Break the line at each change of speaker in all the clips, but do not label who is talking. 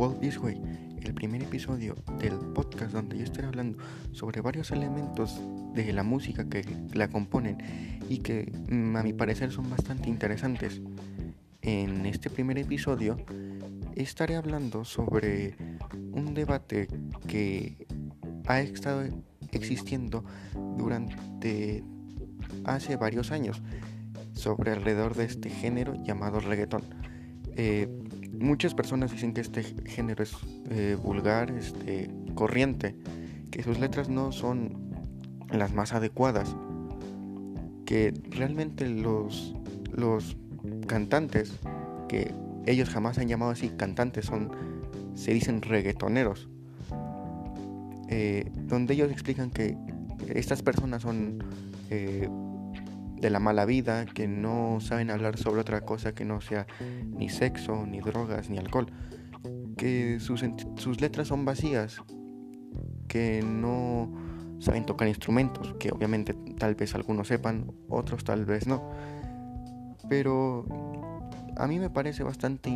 World This Way, el primer episodio del podcast donde yo estaré hablando sobre varios elementos de la música que la componen y que mm, a mi parecer son bastante interesantes. En este primer episodio estaré hablando sobre un debate que ha estado existiendo durante hace varios años sobre alrededor de este género llamado reggaeton. Eh, muchas personas dicen que este género es eh, vulgar, este, corriente, que sus letras no son las más adecuadas, que realmente los, los cantantes, que ellos jamás han llamado así cantantes, son, se dicen reggaetoneros, eh, donde ellos explican que estas personas son de la mala vida, que no saben hablar sobre otra cosa que no sea ni sexo, ni drogas, ni alcohol, que sus, letras son vacías, que no saben tocar instrumentos, que obviamente tal vez algunos sepan, otros tal vez no. Pero a mí me parece bastante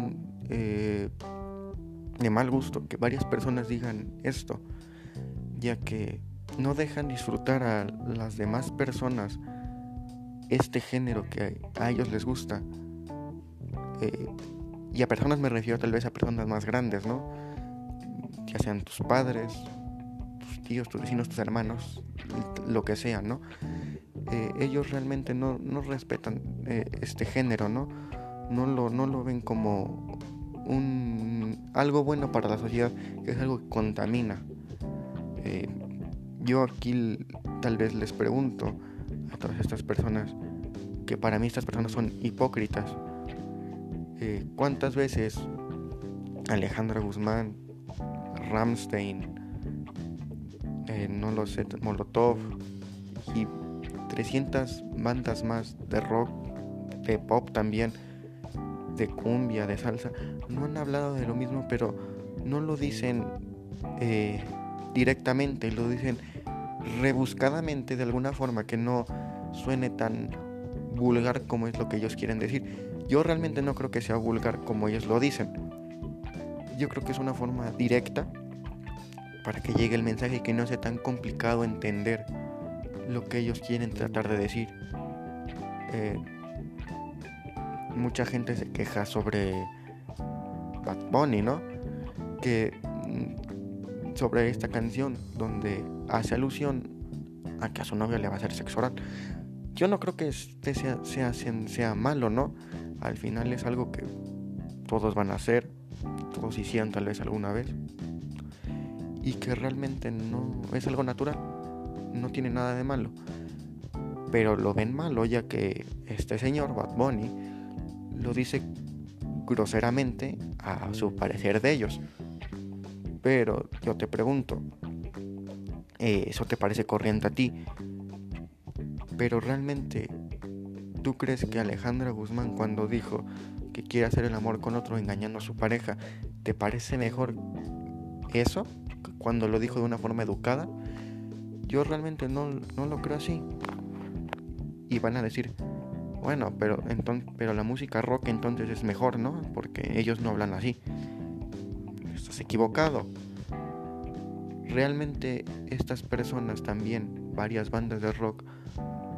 eh, de mal gusto que varias personas digan esto, ya que no dejan disfrutar a las demás personas este género que a ellos les gusta. Eh, y a personas me refiero tal vez a personas más grandes, ¿no? Ya sean tus padres, tus tíos, tus vecinos, tus hermanos, lo que sea, ¿no? Eh, ellos realmente no, no respetan eh, este género, ¿no? No lo, no lo ven como un, algo bueno para la sociedad, que es algo que contamina. yo aquí tal vez les pregunto, todas estas personas, que para mí estas personas son hipócritas. Eh, ¿Cuántas veces Alejandra Guzmán, Ramstein, eh, no lo sé, Molotov y 300 bandas más de rock, de pop también, de cumbia, de salsa, no han hablado de lo mismo, pero no lo dicen eh, directamente, lo dicen rebuscadamente de alguna forma que no suene tan vulgar como es lo que ellos quieren decir. Yo realmente no creo que sea vulgar como ellos lo dicen. Yo creo que es una forma directa para que llegue el mensaje y que no sea tan complicado entender lo que ellos quieren tratar de decir. Eh, mucha gente se queja sobre Bad Bunny, ¿no? Que mm, sobre esta canción donde hace alusión a que a su novia le va a hacer sexo oral. Yo no creo que este sea, malo, ¿no? Al final es algo que todos van a hacer, todos hicieron tal vez alguna vez. Y que realmente no es algo natural, no tiene nada de malo. Pero lo ven malo ya que este señor, Bad Bunny, lo dice groseramente a su parecer de ellos. Pero yo te pregunto, eh, eso te parece corriente a ti. Pero realmente, ¿tú crees que Alejandra Guzmán cuando dijo que quiere hacer el amor con otro engañando a su pareja, ¿te parece mejor eso cuando lo dijo de una forma educada? Yo realmente no, no lo creo así. Y van a decir, bueno, pero, entonces, pero la música rock entonces es mejor, ¿no? Porque ellos no hablan así. Estás equivocado realmente estas personas también, varias bandas de rock,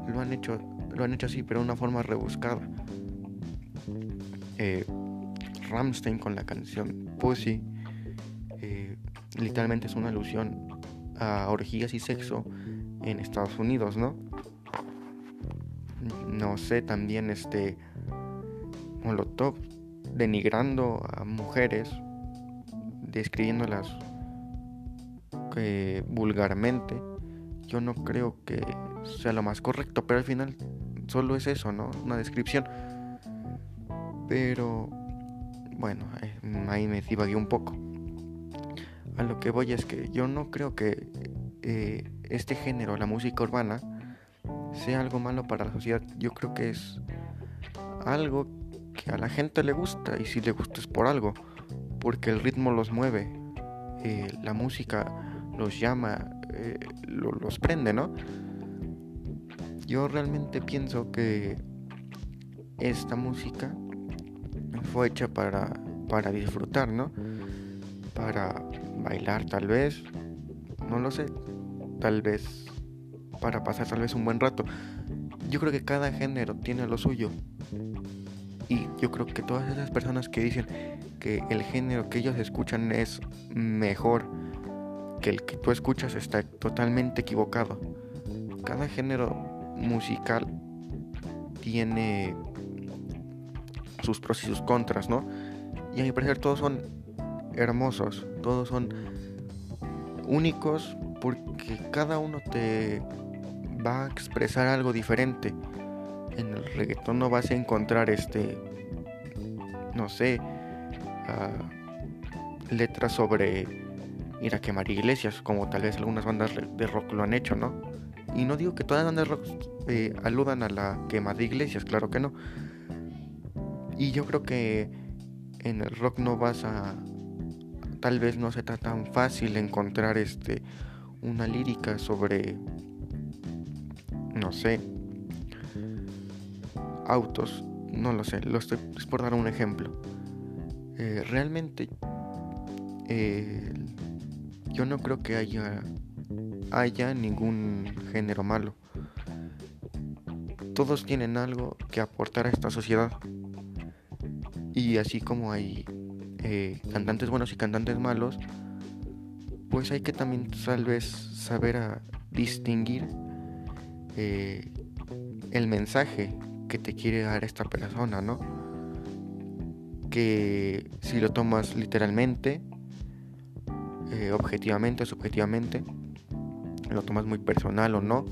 lo han hecho, lo han hecho así, pero de una forma rebuscada. Eh, Ramstein con la canción Pussy, eh, literalmente es una alusión a orgías y sexo en Estados Unidos, ¿no? No sé, también este Molotov denigrando a mujeres, describiéndolas vulgarmente, yo no creo que sea lo más correcto, pero al final solo es eso, ¿no? Una descripción. Pero bueno, eh, ahí me divagué un poco. A lo que voy es que yo no creo que eh, este género, la música urbana, sea algo malo para la sociedad. Yo creo que es algo que a la gente le gusta y si le gusta es por algo, porque el ritmo los mueve. Eh, la música los llama, los prende, ¿no? Yo realmente pienso que esta música fue hecha para, para disfrutar, ¿no? para bailar tal vez, no lo sé, tal vez para pasar tal vez un buen rato. Yo creo que cada género tiene lo suyo. Y yo creo que todas esas personas que dicen que el género que ellos escuchan es mejor que el que tú escuchas está totalmente equivocado. Cada género musical tiene sus pros y sus contras, ¿no? Y a mi parecer todos son hermosos, todos son únicos porque cada uno te va a expresar algo diferente. En el reggaetón no vas a encontrar este, no sé, uh, letras sobre ir a quemar iglesias, como tal vez algunas bandas de rock lo han hecho, ¿no? Y no digo que todas las bandas rock eh, aludan a la quema de iglesias, claro que no. Y yo creo que en el rock no vas a tal vez no sea tan fácil encontrar este una lírica sobre no sé autos no lo sé lo estoy es por dar un ejemplo eh, realmente eh, yo no creo que haya haya ningún género malo todos tienen algo que aportar a esta sociedad y así como hay eh, cantantes buenos y cantantes malos, pues hay que también tal vez saber distinguir eh, el mensaje que te quiere dar esta persona, ¿no? Que si lo tomas literalmente, eh, objetivamente, subjetivamente, lo tomas muy personal o no,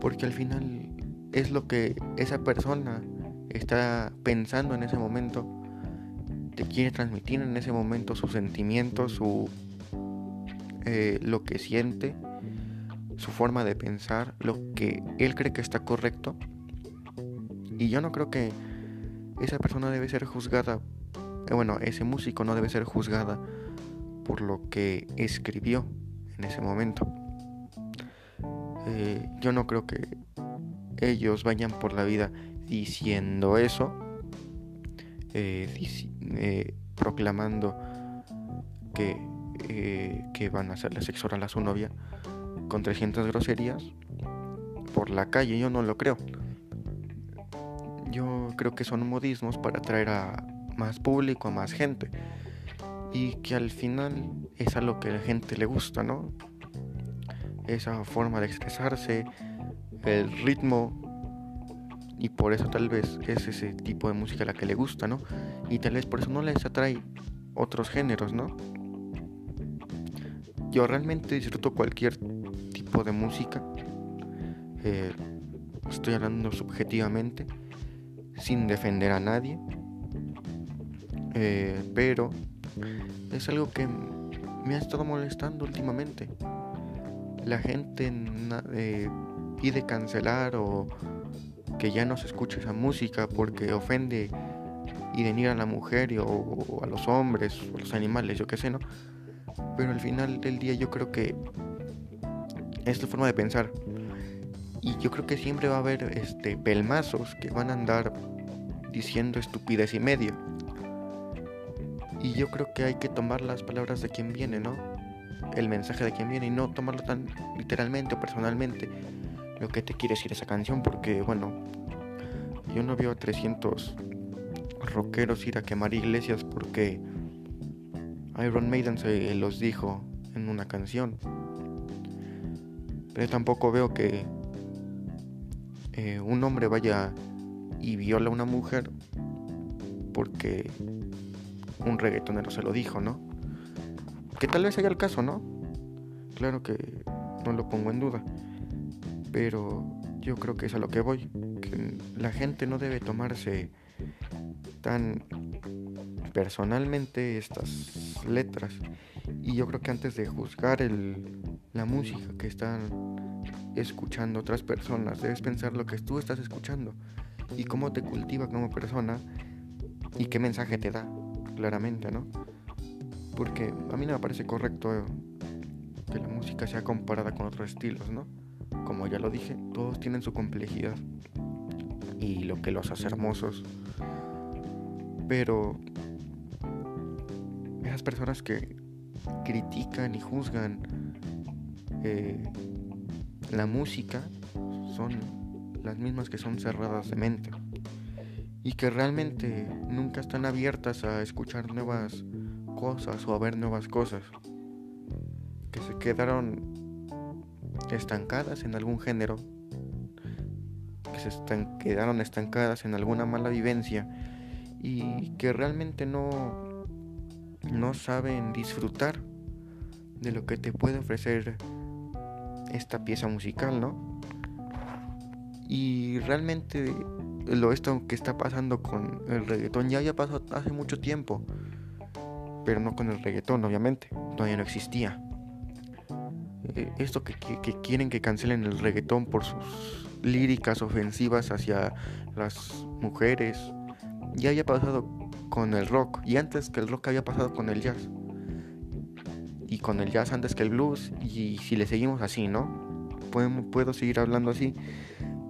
porque al final es lo que esa persona está pensando en ese momento, te quiere transmitir en ese momento sus sentimientos, su, eh, lo que siente, su forma de pensar, lo que él cree que está correcto. Y yo no creo que esa persona debe ser juzgada, eh, bueno, ese músico no debe ser juzgada por lo que escribió en ese momento. Eh, yo no creo que ellos vayan por la vida diciendo eso, eh, eh, proclamando que, eh, que van a hacerle sexo oral a su novia con 300 groserías por la calle, yo no lo creo. Yo creo que son modismos para atraer a más público, a más gente. Y que al final es a lo que a la gente le gusta, ¿no? Esa forma de expresarse, el ritmo y por eso tal vez es ese tipo de música la que le gusta, ¿no? Y tal vez por eso no les atrae otros géneros, ¿no? Yo realmente disfruto cualquier tipo de música. Eh, estoy hablando subjetivamente, sin defender a nadie. Eh, pero es algo que me ha estado molestando últimamente. La gente eh, pide cancelar o que ya no se escuche esa música porque ofende y denigra a la mujer o, a los hombres o a los animales, yo qué sé, ¿no? Pero al final del día yo creo que es tu forma de pensar. Y yo creo que siempre va a haber este pelmazos que van a andar diciendo estupidez y medio. Y yo creo que hay que tomar las palabras de quien viene, ¿no? El mensaje de quien viene y no tomarlo tan literalmente o personalmente lo que te quiere decir esa canción porque bueno, yo no veo a 300 rockeros ir a quemar iglesias porque Iron Maiden se los dijo en una canción. Pero tampoco veo que eh, un hombre vaya y viola a una mujer porque un reggaetonero se lo dijo, ¿no? Que tal vez haya el caso, ¿no? Claro que no lo pongo en duda. Pero yo creo que es a lo que voy, que la gente no debe tomarse tan personalmente estas letras. Y yo creo que antes de juzgar el, la música que están escuchando otras personas, debes pensar lo que tú estás escuchando y cómo te cultiva como persona y qué mensaje te da, claramente, ¿no? Porque a mí no me parece correcto que la música sea comparada con otros estilos, ¿no? como ya lo dije, todos tienen su complejidad y lo que los hace hermosos. Pero esas personas que critican y juzgan eh, la música son las mismas que son cerradas de mente y que realmente nunca están abiertas a escuchar nuevas cosas o a ver nuevas cosas, que se quedaron estancadas en algún género, que se quedaron estancadas en alguna mala vivencia y que realmente no, no saben disfrutar de lo que te puede ofrecer esta pieza musical, ¿no? Y realmente lo esto que está pasando con el reggaetón ya había pasado hace mucho tiempo, pero no con el reggaetón, obviamente, todavía no existía. Eh, esto que, quieren que cancelen el reggaetón por sus líricas ofensivas hacia las mujeres, ya había pasado con el rock, y antes que el rock había pasado con el jazz y con el jazz antes que el blues y si le seguimos así, ¿no? Puedo, puedo seguir hablando así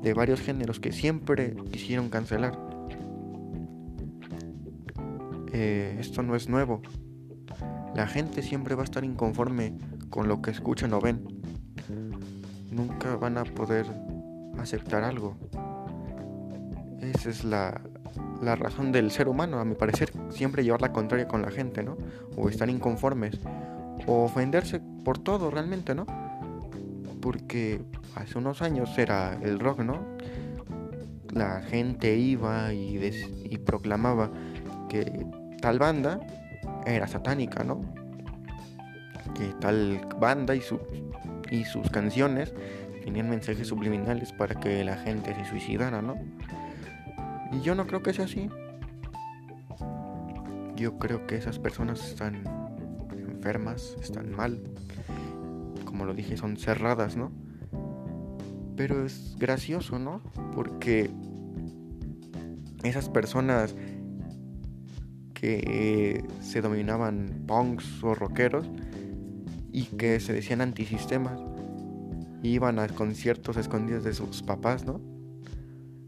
de varios géneros que siempre quisieron cancelar. Eh, esto no es nuevo. La gente siempre va a estar inconforme con lo que escuchan o ven. Nunca van a poder aceptar algo. Esa es la, la razón del ser humano, a mi parecer, siempre llevar la contraria con la gente, ¿no? O estar inconformes o ofenderse por todo realmente, ¿no? Porque hace unos años era el rock, ¿no? La gente iba y, proclamaba que tal banda era satánica, ¿no? Que tal banda y sus canciones tenían mensajes subliminales para que la gente se suicidara, ¿no? Y yo no creo que sea así. Yo creo que esas personas están enfermas, están mal. Como lo dije, son cerradas, ¿no? Pero es gracioso, ¿no? Porque esas personas que se dominaban punks o rockeros y que se decían antisistemas iban a conciertos escondidos de sus papás, ¿no?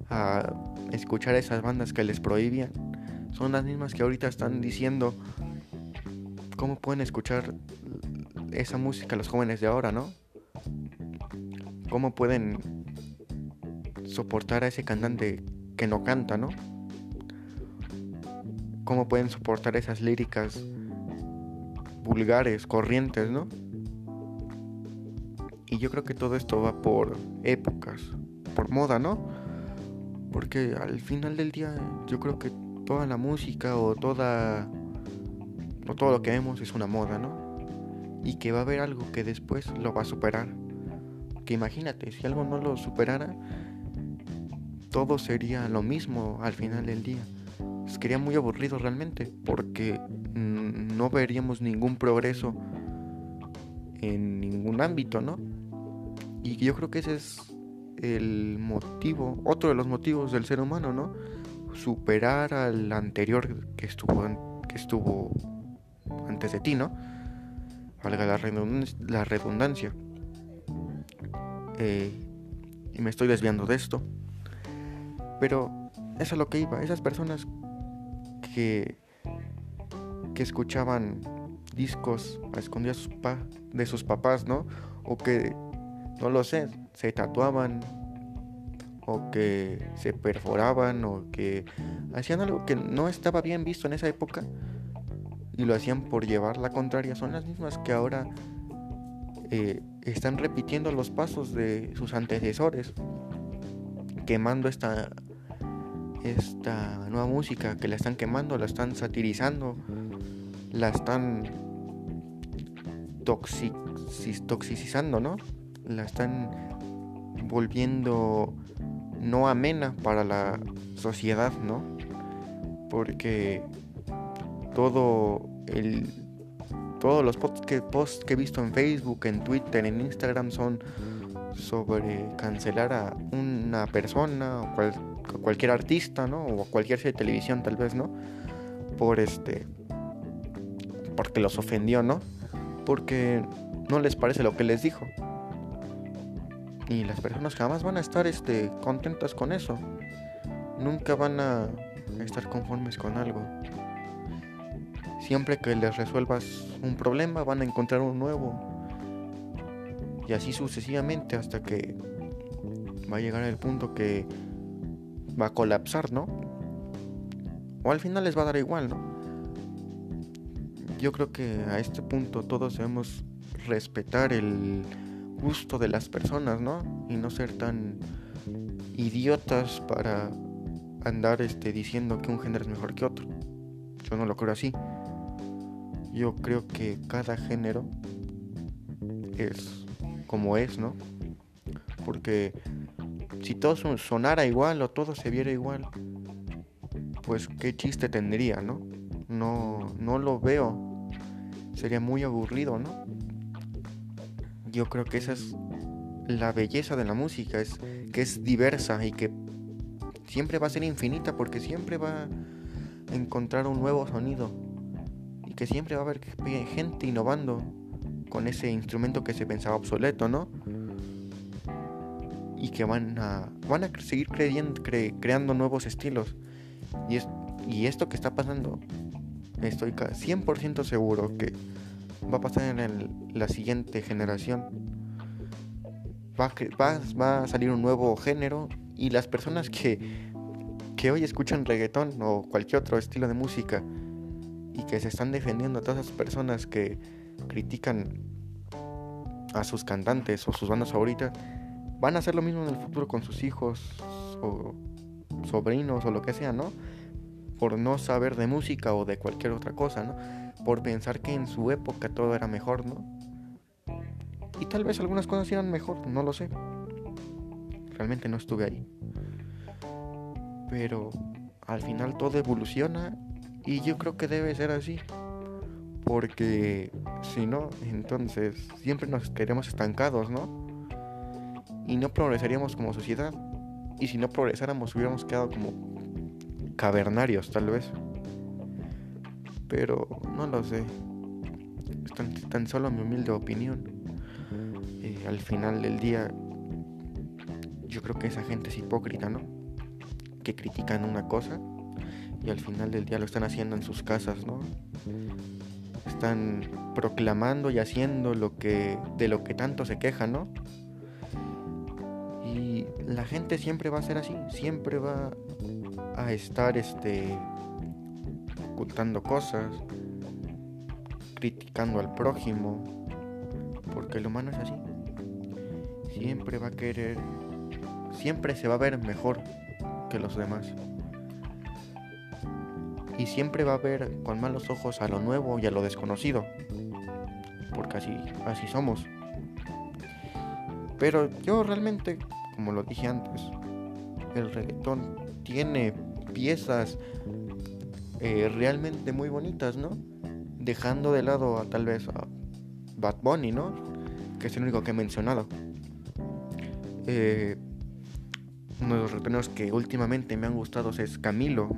A escuchar esas bandas que les prohibían. Son las mismas que ahorita están diciendo cómo pueden escuchar esa música los jóvenes de ahora, ¿no? ¿Cómo pueden soportar a ese cantante que no canta, ¿no? ¿Cómo pueden soportar esas líricas vulgares, corrientes, ¿no? Y yo creo que todo esto va por épocas, por moda, ¿no? Porque al final del día yo creo que toda la música o toda todo lo que vemos es una moda, ¿no? Y que va a haber algo que después lo va a superar. Que imagínate, si algo no lo superara, todo sería lo mismo al final del día. Sería muy aburrido realmente, porque no veríamos ningún progreso en ningún ámbito, ¿no? Y yo creo que ese es el motivo, otro de los motivos del ser humano, ¿no? Superar al anterior que estuvo, que estuvo antes de ti, ¿no? Valga la, redundancia. Eh, y me estoy desviando de esto. Pero eso es lo que iba. Esas personas que, que escuchaban discos a escondidas de sus papás, ¿no? O que, no lo sé, se tatuaban o que se perforaban o que hacían algo que no estaba bien visto en esa época y lo hacían por llevar la contraria son las mismas que ahora eh, están repitiendo los pasos de sus antecesores, quemando esta, esta nueva música, que la están quemando, la están satirizando, la están toxicizando, ¿no? La están volviendo no amena para la sociedad, ¿no? Porque todo el, todos los posts que, he visto en Facebook, en Twitter, en Instagram son sobre cancelar a una persona o cualquier artista, ¿no? O cualquier serie de televisión tal vez, ¿no? Por este porque los ofendió, ¿no? Porque no les parece lo que les dijo. Y las personas jamás van a estar este contentas con eso. Nunca van a estar conformes con algo. Siempre que les resuelvas un problema van a encontrar un nuevo. Y así sucesivamente hasta que va a llegar el punto que va a colapsar, ¿no? O al final les va a dar igual, ¿no? Yo creo que a este punto todos debemos respetar el gusto de las personas, ¿no? Y no ser tan idiotas para andar este, diciendo que un género es mejor que otro. Yo no lo creo así. Yo creo que cada género es como es, ¿no? Porque si todo sonara igual o todo se viera igual, pues qué chiste tendría, ¿no? No, no lo veo. Sería muy aburrido, ¿no? Yo creo que esa es la belleza de la música, es que es diversa y que siempre va a ser infinita porque siempre va a encontrar un nuevo sonido que siempre va a haber gente innovando con ese instrumento que se pensaba obsoleto, ¿no? Y que van a, van a seguir creando nuevos estilos. Y, es, y esto que está pasando, estoy 100% seguro que va a pasar en la siguiente generación. Va, va, va, a salir un nuevo género y las personas que, que hoy escuchan reggaetón o cualquier otro estilo de música y que se están defendiendo a todas esas personas que critican a sus cantantes o sus bandas favoritas, van a hacer lo mismo en el futuro con sus hijos o sobrinos o lo que sea, ¿no? Por no saber de música o de cualquier otra cosa, ¿no? Por pensar que en su época todo era mejor, ¿no? Y tal vez algunas cosas eran mejor, no lo sé. Realmente no estuve ahí. Pero al final todo evoluciona y yo creo que debe ser así. Porque si no, entonces siempre nos quedemos estancados, ¿no? Y no progresaríamos como sociedad. Y si no progresáramos, hubiéramos quedado como cavernarios, tal vez. Pero no lo sé. Es tan, solo mi humilde opinión. Eh, al final del día, yo creo que esa gente es hipócrita, ¿no? Que critican una cosa y al final del día lo están haciendo en sus casas, ¿no? Están proclamando y haciendo lo que de lo que tanto se quejan, ¿no? Y la gente siempre va a ser así, siempre va a estar este ocultando cosas, criticando al prójimo, porque el humano es así. Siempre va a querer, siempre se va a ver mejor que los demás. Y siempre va a ver con malos ojos a lo nuevo y a lo desconocido. Porque así, así somos. Pero yo realmente, como lo dije antes, el reggaetón tiene piezas eh, realmente muy bonitas, ¿no? Dejando de lado a tal vez a Bad Bunny, ¿no? Que es el único que he mencionado. Eh, uno de los reggaetoneros que últimamente me han gustado es Camilo.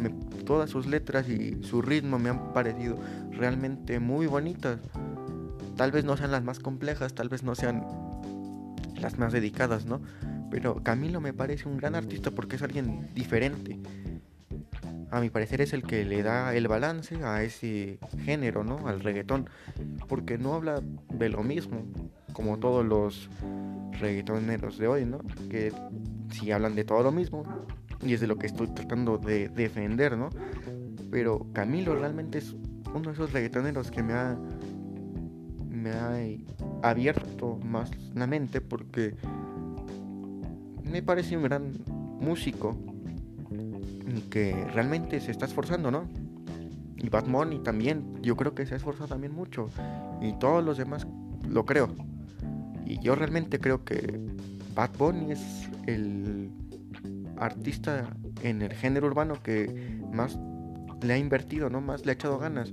Todas sus letras y su ritmo me han parecido realmente muy bonitas. Tal vez no sean las más complejas, tal vez no sean las más dedicadas, ¿no? Pero Camilo me parece un gran artista porque es alguien diferente. A mi parecer es el que le da el balance a ese género, ¿no? Al reggaetón. Porque no habla de lo mismo, como todos los reggaetoneros de hoy, ¿no? Que si hablan de todo lo mismo, y es de lo que estoy tratando de defender, ¿no? Pero Camilo realmente es uno de esos reggaetoneros que me ha me ha abierto más la mente porque me parece un gran músico que realmente se está esforzando, ¿no? Y Bad Bunny también, yo creo que se ha esforzado también mucho y todos los demás lo creo. Y yo realmente creo que Bad Bunny es el artista en el género urbano que más le ha invertido, ¿no? Más le ha echado ganas.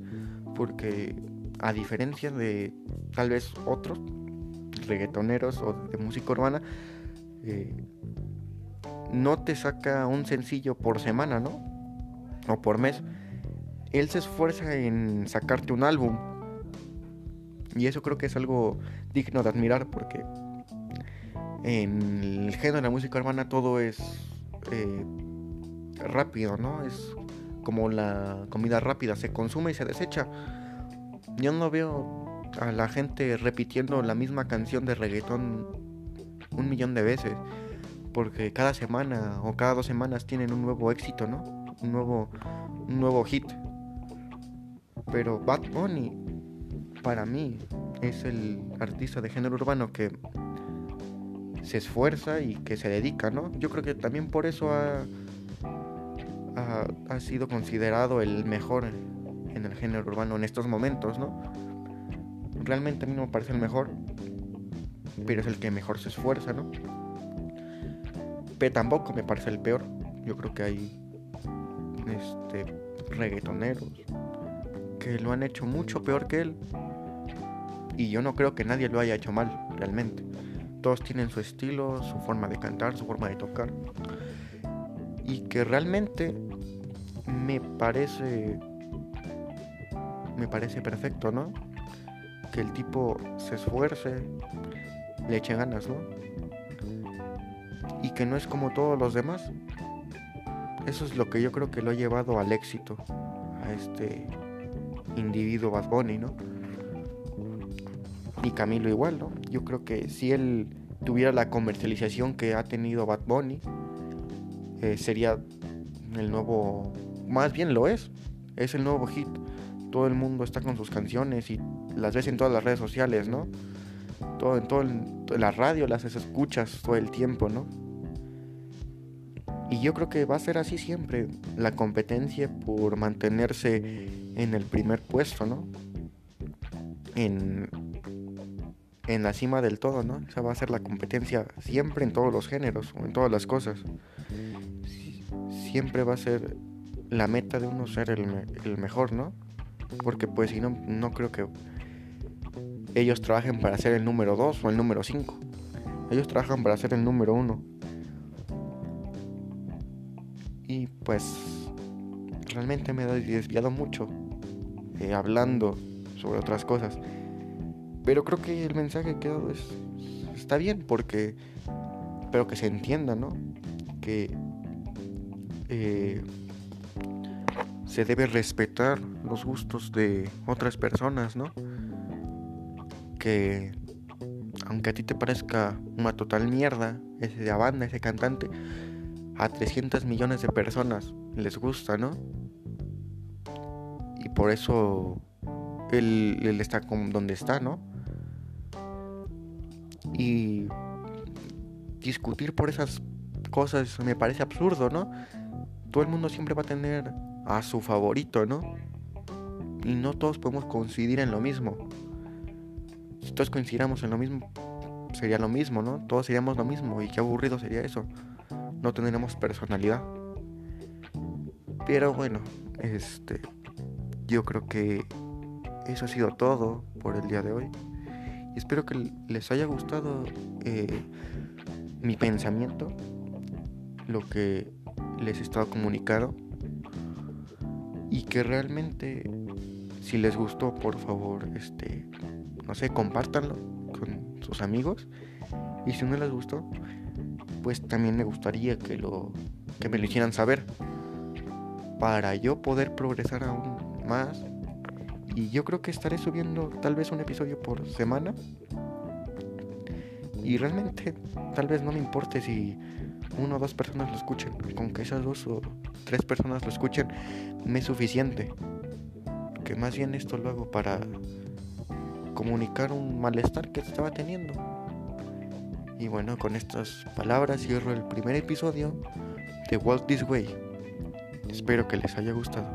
Porque a diferencia de tal vez otros reggaetoneros o de música urbana, eh, no te saca un sencillo por semana, ¿no? O por mes. Él se esfuerza en sacarte un álbum. Y eso creo que es algo digno de admirar porque en el género de la música urbana todo es eh, rápido, ¿no? Es como la comida rápida, se consume y se desecha. yo no veo a la gente repitiendo la misma canción de reggaetón un millón de veces. Porque cada semana o cada dos semanas tienen un nuevo éxito, ¿no? Un nuevo, un nuevo hit. Pero Bad Bunny, para mí, es el artista de género urbano que se esfuerza y que se dedica, ¿no? Yo creo que también por eso ha, ha, sido considerado el mejor en el género urbano en estos momentos, ¿no? Realmente a mí no me parece el mejor, pero es el que mejor se esfuerza, ¿no? Pero tampoco me parece el peor. Yo creo que hay este reggaetoneros que lo han hecho mucho peor que él. Y yo no creo que nadie lo haya hecho mal, realmente. Todos tienen su estilo, su forma de cantar, su forma de tocar. Y que realmente me parece me parece perfecto, ¿no? Que el tipo se esfuerce, le eche ganas, ¿no? Y que no es como todos los demás. Eso es lo que yo creo que lo ha llevado al éxito a este individuo Bad Bunny, ¿no? Y Camilo igual, ¿no? Yo creo que si él tuviera la comercialización que ha tenido Bad Bunny, eh, sería el nuevo, más bien lo es, es el nuevo hit. Todo el mundo está con sus canciones y las ves en todas las redes sociales, ¿no? todo, en todo la radio las escuchas todo el tiempo, ¿no? Y yo creo que va a ser así siempre, la competencia por mantenerse en el primer puesto, ¿no? En, en la cima del todo, ¿no? Esa va a ser la competencia siempre en todos los géneros o en todas las cosas. Siempre va a ser la meta de uno ser el, el mejor, ¿no? Porque pues si no, no creo que ellos trabajen para ser el número 2 o el número 5. Ellos trabajan para ser el número 1. Y pues realmente me he desviado mucho eh, hablando sobre otras cosas. Pero creo que el mensaje que he dado es, está bien porque espero que se entienda, ¿no? Que eh, se debe respetar los gustos de otras personas, ¿no? que aunque a ti te parezca una total mierda, ese de banda, ese cantante, a 300 millones de personas les gusta, ¿no? Y por eso él, él está donde está, ¿no? Y discutir por esas cosas me parece absurdo, ¿no? Todo el mundo siempre va a tener a su favorito, ¿no? Y no todos podemos coincidir en lo mismo si todos coincidiéramos en lo mismo, sería lo mismo, ¿no? Todos seríamos lo mismo y qué aburrido sería eso. No tendríamos personalidad. Pero bueno, este, yo creo que eso ha sido todo por el día de hoy. Espero que les haya gustado eh, mi pensamiento, lo que les he estado comunicando. Y que realmente, si les gustó, por favor, este, no sé, compártanlo con sus amigos. Y si no les gustó, pues también me gustaría que lo que me lo hicieran saber para yo poder progresar aún más. Y yo creo que estaré subiendo tal vez un episodio por semana. Y realmente tal vez no me importe si una o dos personas lo escuchen. Con que esas dos o tres personas lo escuchen, me es suficiente. Que más bien esto lo hago para comunicar un malestar que estaba teniendo. Y bueno, con estas palabras cierro el primer episodio de Walt This Way. Espero que les haya gustado.